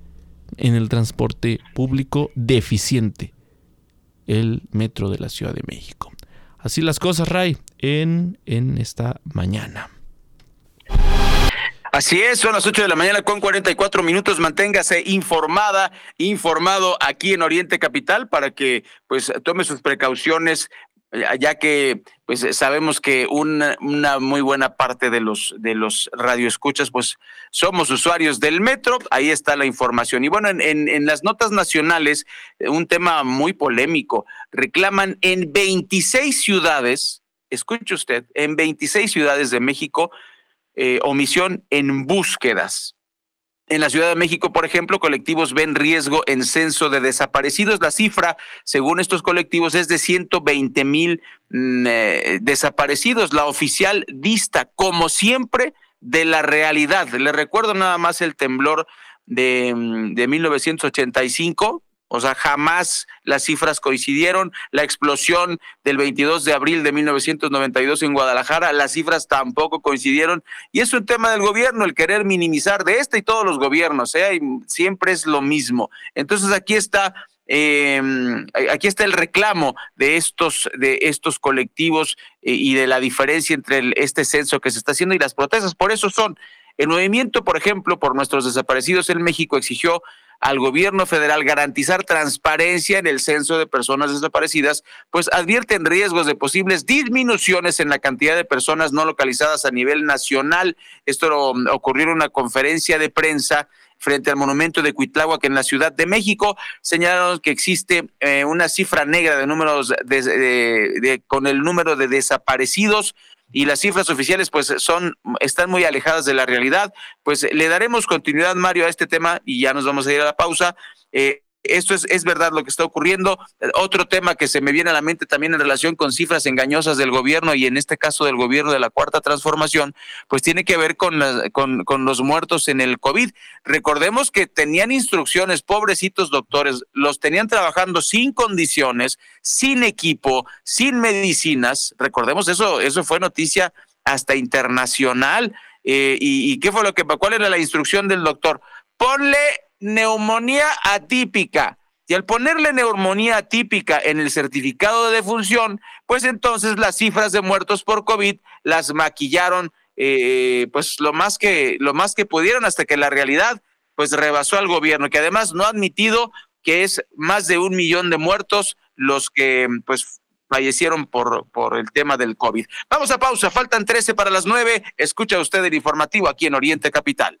en el transporte público deficiente, el metro de la Ciudad de México. Así las cosas, Ray, en, en esta mañana. Así es, son las 8 de la mañana con 44 minutos. Manténgase informada, informado aquí en Oriente Capital para que pues tome sus precauciones ya que pues sabemos que una, muy buena parte de los de los radioescuchas pues somos usuarios del metro, ahí está la información. Y bueno, en, en, en las notas nacionales, un tema muy polémico, reclaman en 26 ciudades, escuche usted, en 26 ciudades de México, eh, omisión en búsquedas. En la Ciudad de México, por ejemplo, colectivos ven riesgo en censo de desaparecidos. La cifra, según estos colectivos, es de 120 mil mm, eh, desaparecidos. La oficial dista, como siempre, de la realidad. Le recuerdo nada más el temblor de, mm, de 1985, O sea, jamás las cifras coincidieron. La explosión del 22 de abril de 1992 en Guadalajara, las cifras tampoco coincidieron. Y es un tema del gobierno, el querer minimizar de este y todos los gobiernos, ¿eh? siempre es lo mismo. Entonces aquí está eh, aquí está el reclamo de estos, de estos colectivos eh, y de la diferencia entre este censo que se está haciendo y las protestas. Por eso son. El movimiento, por ejemplo, por nuestros desaparecidos en México exigió al gobierno federal garantizar transparencia en el censo de personas desaparecidas, pues advierten riesgos de posibles disminuciones en la cantidad de personas no localizadas a nivel nacional. Esto ocurrió en una conferencia de prensa frente al monumento de Cuitláhuac en la Ciudad de México. Señalaron que existe eh, una cifra negra de números con el número de desaparecidos y las cifras oficiales pues son están muy alejadas de la realidad. Pues le daremos continuidad Mario a este tema y ya nos vamos a ir a la pausa. Eh, esto es, es verdad lo que está ocurriendo. Otro tema que se me viene a la mente también en relación con cifras engañosas del gobierno y en este caso del gobierno de la cuarta transformación, pues tiene que ver con, con, con los muertos en el COVID. Recordemos que tenían instrucciones, pobrecitos doctores, los tenían trabajando sin condiciones, sin equipo, sin medicinas. Recordemos eso, eso fue noticia hasta internacional. Eh, y, ¿Y qué fue lo que, cuál era la instrucción del doctor? Ponle neumonía atípica. Y al ponerle neumonía atípica en el certificado de defunción, pues entonces las cifras de muertos por COVID las maquillaron eh, pues lo más que lo más que pudieron hasta que la realidad pues rebasó al gobierno que además no ha admitido que es más de un millón de muertos los que pues fallecieron por, por el tema del COVID. Vamos a pausa, faltan 13 para las 9. Escucha usted el informativo aquí en Oriente Capital.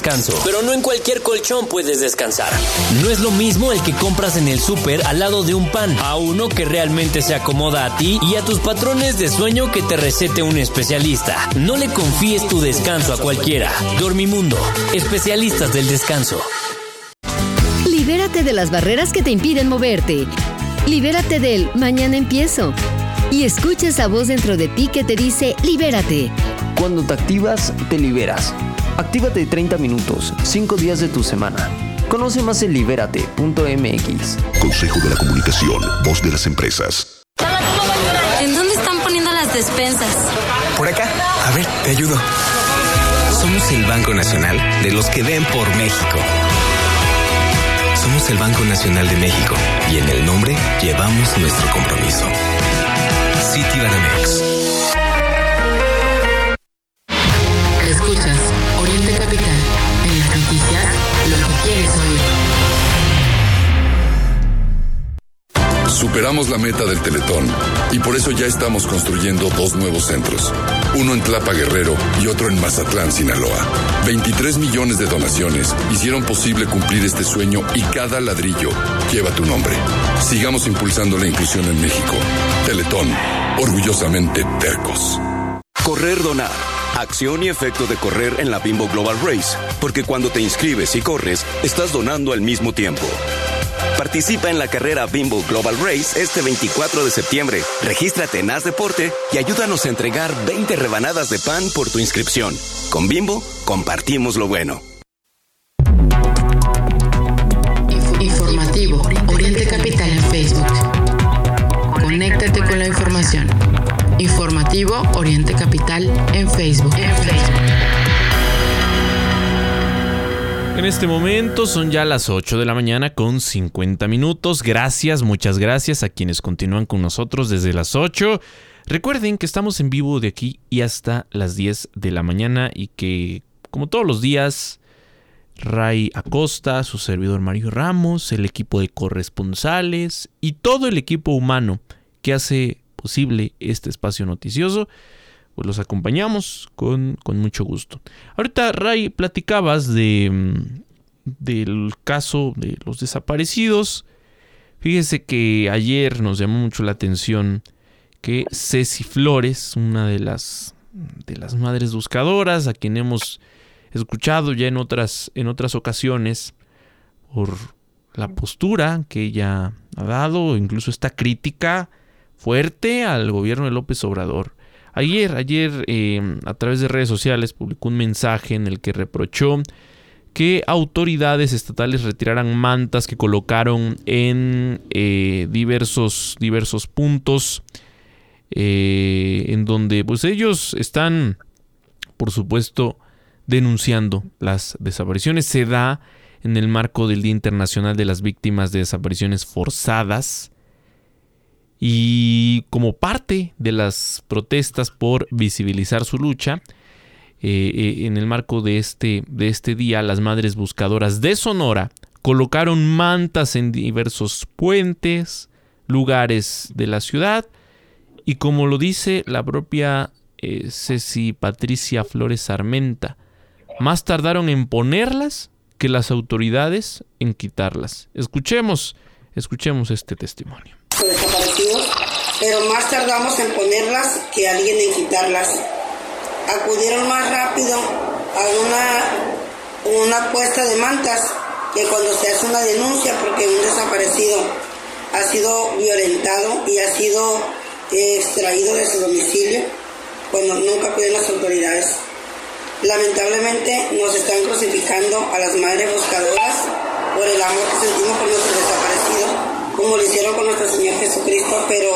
descanso pero no en cualquier colchón puedes descansar. No es lo mismo el que compras en el súper al lado de un pan, a uno que realmente se acomoda a ti y a tus patrones de sueño que te recete un especialista. No le confíes tu descanso a cualquiera. Dormimundo, especialistas del descanso. Libérate de las barreras que te impiden moverte. Libérate del mañana empiezo. Y escucha esa voz dentro de ti que te dice libérate. Cuando te activas, te liberas. Actívate 30 minutos, 5 días de tu semana. Conoce más en libérate.mx. Consejo de la Comunicación, voz de las empresas. ¿En dónde están poniendo las despensas? Por acá. A ver, te ayudo. Somos el Banco Nacional de los que ven por México. Somos el Banco Nacional de México y en el nombre llevamos nuestro compromiso. Citibanamex. La meta del Teletón y por eso ya estamos construyendo dos nuevos centros. Uno en Tlapa Guerrero y otro en Mazatlán, Sinaloa. 23 millones de donaciones hicieron posible cumplir este sueño y cada ladrillo lleva tu nombre. Sigamos impulsando la inclusión en México. Teletón, orgullosamente tercos. Correr donar. Acción y efecto de correr en la Bimbo Global Race, porque cuando te inscribes y corres, estás donando al mismo tiempo. Participa en la carrera Bimbo Global Race este 24 de septiembre. Regístrate en As Deporte y ayúdanos a entregar 20 rebanadas de pan por tu inscripción. Con Bimbo, compartimos lo bueno. Informativo Oriente Capital en Facebook. Conéctate con la información. Informativo Oriente Capital. En Facebook. En este momento son ya las 8 de la mañana con 50 minutos. Gracias, muchas gracias a quienes continúan con nosotros desde las 8. Recuerden que estamos en vivo de aquí y hasta las 10 de la mañana y que, como todos los días, Ray Acosta, su servidor Mario Ramos, el equipo de corresponsales y todo el equipo humano que hace posible este espacio noticioso, pues los acompañamos con, con mucho gusto. Ahorita, Ray, platicabas de, mm, del caso de los desaparecidos. Fíjese que ayer nos llamó mucho la atención que Ceci Flores, una de las, de las madres buscadoras, a quien hemos escuchado ya en otras, en otras ocasiones, por la postura que ella ha dado, incluso esta crítica fuerte al gobierno de López Obrador. Ayer, ayer eh, a través de redes sociales publicó un mensaje en el que reprochó que autoridades estatales retiraran mantas que colocaron en eh, diversos, diversos puntos eh, en donde pues ellos están por supuesto denunciando las desapariciones. Se da en el marco del Día Internacional de las Víctimas de Desapariciones Forzadas y como parte de las protestas por visibilizar su lucha, eh, eh, en el marco de este, de este día, las madres buscadoras de Sonora colocaron mantas en diversos puentes, lugares de la ciudad, y como lo dice la propia eh, Ceci Patricia Flores Armenta, más tardaron en ponerlas que las autoridades en quitarlas. Escuchemos, escuchemos este testimonio desaparecidos, pero más tardamos en ponerlas que alguien en quitarlas. Acudieron más rápido a una, una puesta de mantas que cuando se hace una denuncia porque un desaparecido ha sido violentado y ha sido eh, extraído de su domicilio, cuando nunca acuden las autoridades. Lamentablemente nos están crucificando a las madres buscadoras por el amor que sentimos por nuestros desaparecidos como lo hicieron con nuestro Señor Jesucristo, pero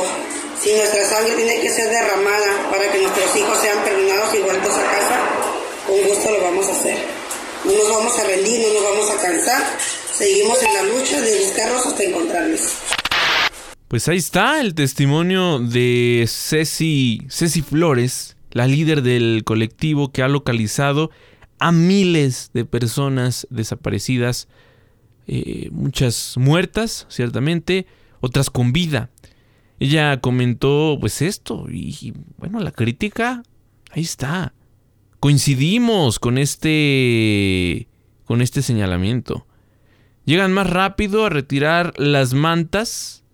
si nuestra sangre tiene que ser derramada para que nuestros hijos sean perdonados y vueltos a casa, con gusto lo vamos a hacer. No nos vamos a rendir, no nos vamos a cansar, seguimos en la lucha de buscarlos hasta encontrarlos. Pues ahí está el testimonio de Ceci, Ceci Flores, la líder del colectivo que ha localizado a miles de personas desaparecidas eh, muchas muertas, ciertamente, otras con vida. Ella comentó pues esto y bueno, la crítica ahí está. Coincidimos con este con este señalamiento. Llegan más rápido a retirar las mantas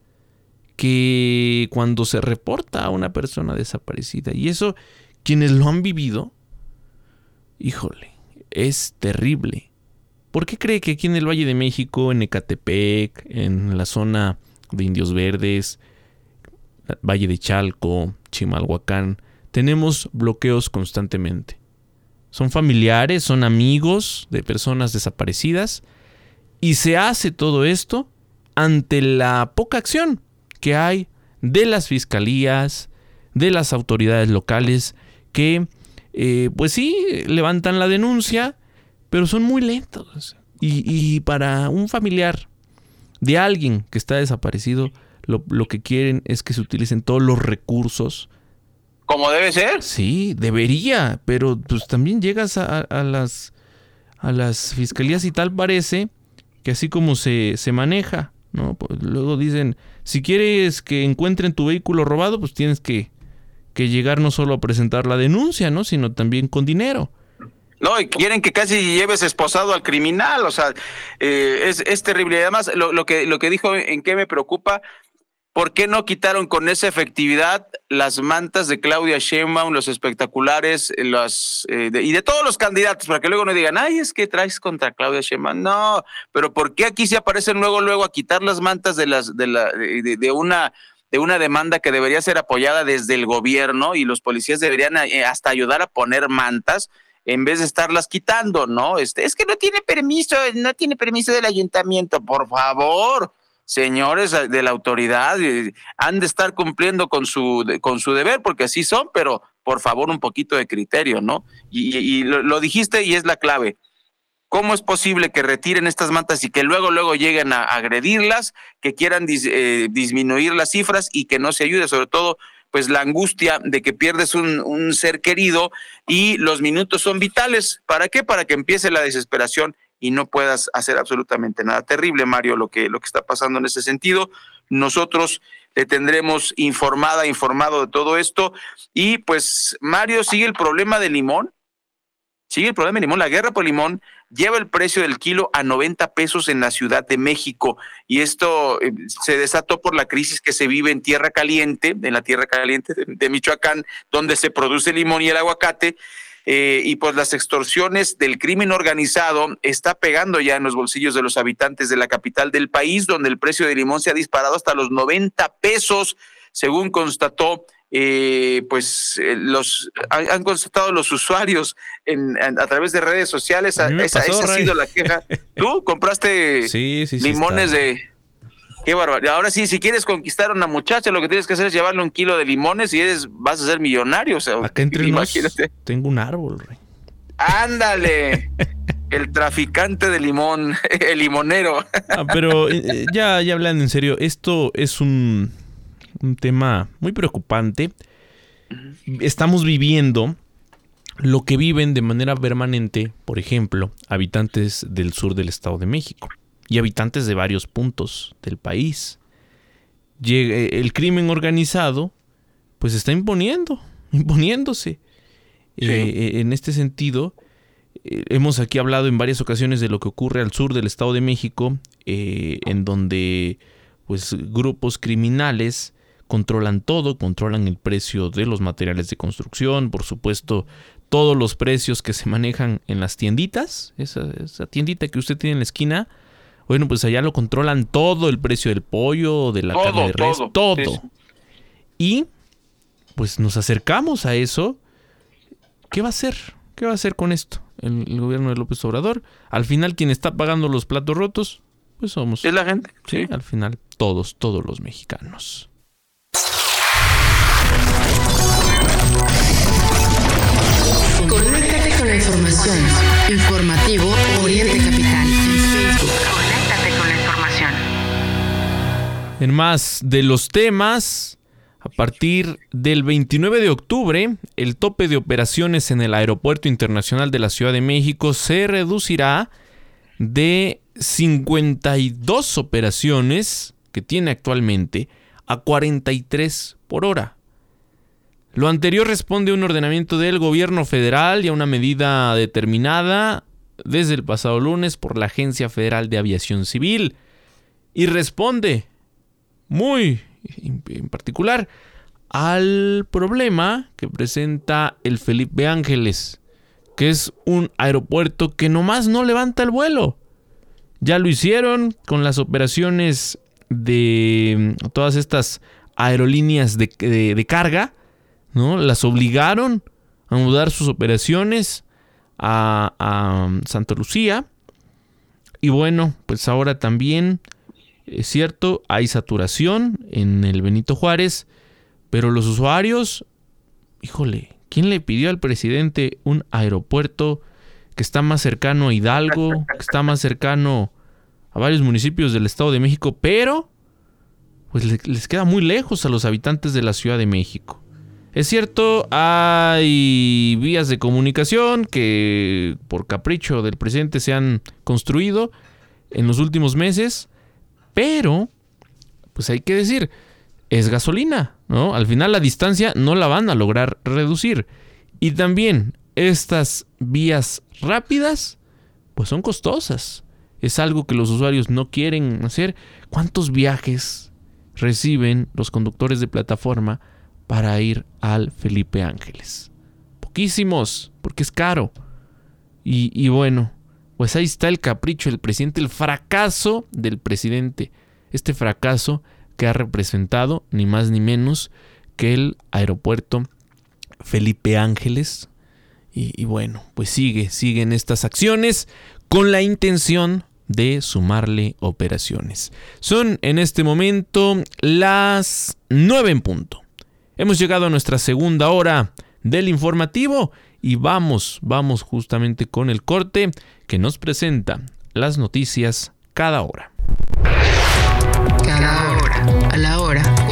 que cuando se reporta a una persona desaparecida. Y eso, quienes lo han vivido, híjole, es terrible. ¿Por qué cree que aquí en el Valle de México, en Ecatepec, en la zona de Indios Verdes, Valle de Chalco, Chimalhuacán, tenemos bloqueos constantemente? Son familiares, son amigos de personas desaparecidas y se hace todo esto ante la poca acción que hay de las fiscalías, de las autoridades locales que, eh, pues sí, levantan la denuncia, pero son muy lentos. Y, para un familiar de alguien que está desaparecido, lo, que quieren es que se utilicen todos los recursos. Como debe ser. Sí, debería, pero pues también llegas a, las, a las fiscalías y tal parece que así como se, se maneja, ¿no? Pues luego dicen, si quieres que encuentren tu vehículo robado, pues tienes que, que llegar no solo a presentar la denuncia, ¿no? Sino también con dinero. No, y quieren que casi lleves esposado al criminal, o sea, eh, es, terrible. Y además, lo, lo, que, lo que dijo en qué me preocupa, ¿por qué no quitaron con esa efectividad las mantas de Claudia Sheinbaum, los espectaculares, los, eh, y de todos los candidatos, para que luego no digan, ay, es que traes contra Claudia Sheinbaum? No, pero ¿por qué aquí se aparecen luego, luego a quitar las mantas de, las, de, la, de, de una de una demanda que debería ser apoyada desde el gobierno y los policías deberían eh, hasta ayudar a poner mantas? En vez de estarlas quitando, ¿no? Este, es que no tiene permiso, no tiene permiso del ayuntamiento, por favor, señores de la autoridad, eh, han de estar cumpliendo con su, con su deber, porque así son, pero por favor un poquito de criterio, ¿no? Y, lo, dijiste y es la clave. ¿Cómo es posible que retiren estas mantas y que luego, luego lleguen a agredirlas, que quieran eh, disminuir las cifras y que no se ayude, sobre todo pues la angustia de que pierdes un, un, ser querido y los minutos son vitales. ¿Para qué? Para que empiece la desesperación y no puedas hacer absolutamente nada. Terrible, Mario, lo que, lo que está pasando en ese sentido. Nosotros le tendremos informada, informado de todo esto. Y pues, Mario, sigue el problema del limón. Sigue el problema del limón. La guerra por limón lleva el precio del kilo a 90 pesos en la Ciudad de México. Y esto eh, se desató por la crisis que se vive en Tierra Caliente, en la Tierra Caliente de, Michoacán, donde se produce el limón y el aguacate. Eh, y pues las extorsiones del crimen organizado está pegando ya en los bolsillos de los habitantes de la capital del país, donde el precio del limón se ha disparado hasta los 90 pesos, según constató eh, pues eh, los han, constatado los usuarios en, a través de redes sociales. Esa, ha sido la queja. ¿Tú compraste limones de Qué barbaridad. Ahora sí, si quieres conquistar a una muchacha, lo que tienes que hacer es llevarle un kilo de limones y eres, vas a ser millonario. O sea, Acá entre imagínate. tengo un árbol, rey. Ándale. el traficante de limón, el limonero. Ah, pero eh, ya, ya hablando en serio, esto es un, un tema muy preocupante. Estamos viviendo lo que viven de manera permanente, por ejemplo, habitantes del sur del Estado de México y habitantes de varios puntos del país. el crimen organizado pues está imponiendo, imponiéndose. Eh, eh, en este sentido, eh, hemos aquí hablado en varias ocasiones de lo que ocurre al sur del Estado de México, en donde pues grupos criminales controlan todo, controlan el precio de los materiales de construcción, por supuesto, todos los precios que se manejan en las tienditas, esa, esa tiendita que usted tiene en la esquina, bueno, pues allá lo controlan todo, el precio del pollo, de la carne de res, todo. Y pues nos acercamos a eso. ¿Qué va a hacer? ¿Qué va a hacer con esto el, gobierno de López Obrador? Al final, quien está pagando los platos rotos, pues somos. Es la gente. Sí, al final, todos, todos los mexicanos. La información. Informativo Oriente Capital. Conéctate con la información. En más de los temas, a partir del 29 de octubre, el tope de operaciones en el Aeropuerto Internacional de la Ciudad de México se reducirá de 52 operaciones que tiene actualmente a 43 por hora. Lo anterior responde a un ordenamiento del gobierno federal y a una medida determinada desde el pasado lunes por la Agencia Federal de Aviación Civil y responde muy en particular al problema que presenta el Felipe Ángeles, que es un aeropuerto que nomás no levanta el vuelo. Ya lo hicieron con las operaciones de todas estas aerolíneas de, de carga ¿no? Las obligaron a mudar sus operaciones a, Santa Lucía. Y bueno, pues ahora también es cierto, hay saturación en el Benito Juárez, pero los usuarios, híjole, ¿quién le pidió al presidente un aeropuerto que está más cercano a Hidalgo, que está más cercano a varios municipios del Estado de México, pero pues les queda muy lejos a los habitantes de la Ciudad de México? Es cierto, hay vías de comunicación que por capricho del presidente se han construido en los últimos meses, pero, pues hay que decir, es gasolina, ¿no? Al final la distancia no la van a lograr reducir. Y también estas vías rápidas, pues son costosas. Es algo que los usuarios no quieren hacer. ¿Cuántos viajes reciben los conductores de plataforma? Para ir al Felipe Ángeles. Poquísimos, porque es caro. Y, bueno, pues ahí está el capricho del presidente, el fracaso del presidente. Este fracaso que ha representado ni más ni menos que el aeropuerto Felipe Ángeles. Y, bueno, pues sigue, siguen estas acciones con la intención de sumarle operaciones. Son en este momento las 9 en punto. Hemos llegado a nuestra segunda hora del informativo Y vamos, vamos justamente con el corte que nos presenta las noticias cada hora. Cada hora, a la hora